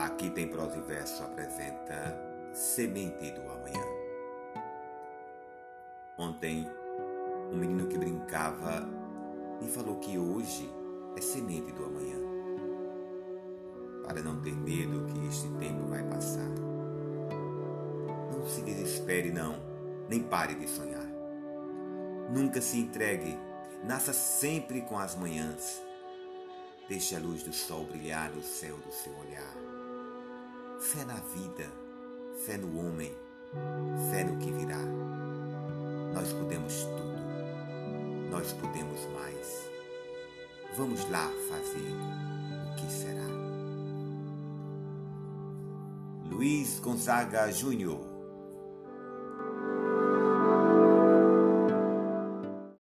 Aqui tem prosa e verso apresenta Semente do Amanhã. Ontem, um menino que brincava me falou que hoje é semente do amanhã. Para não ter medo que este tempo vai passar. Não se desespere, não, nem pare de sonhar. Nunca se entregue, nasça sempre com as manhãs. Deixe a luz do sol brilhar no céu do seu olhar fé na vida, fé no homem, fé no que virá. Nós podemos tudo, nós podemos mais. Vamos lá fazer o que será. Luiz Gonzaga Júnior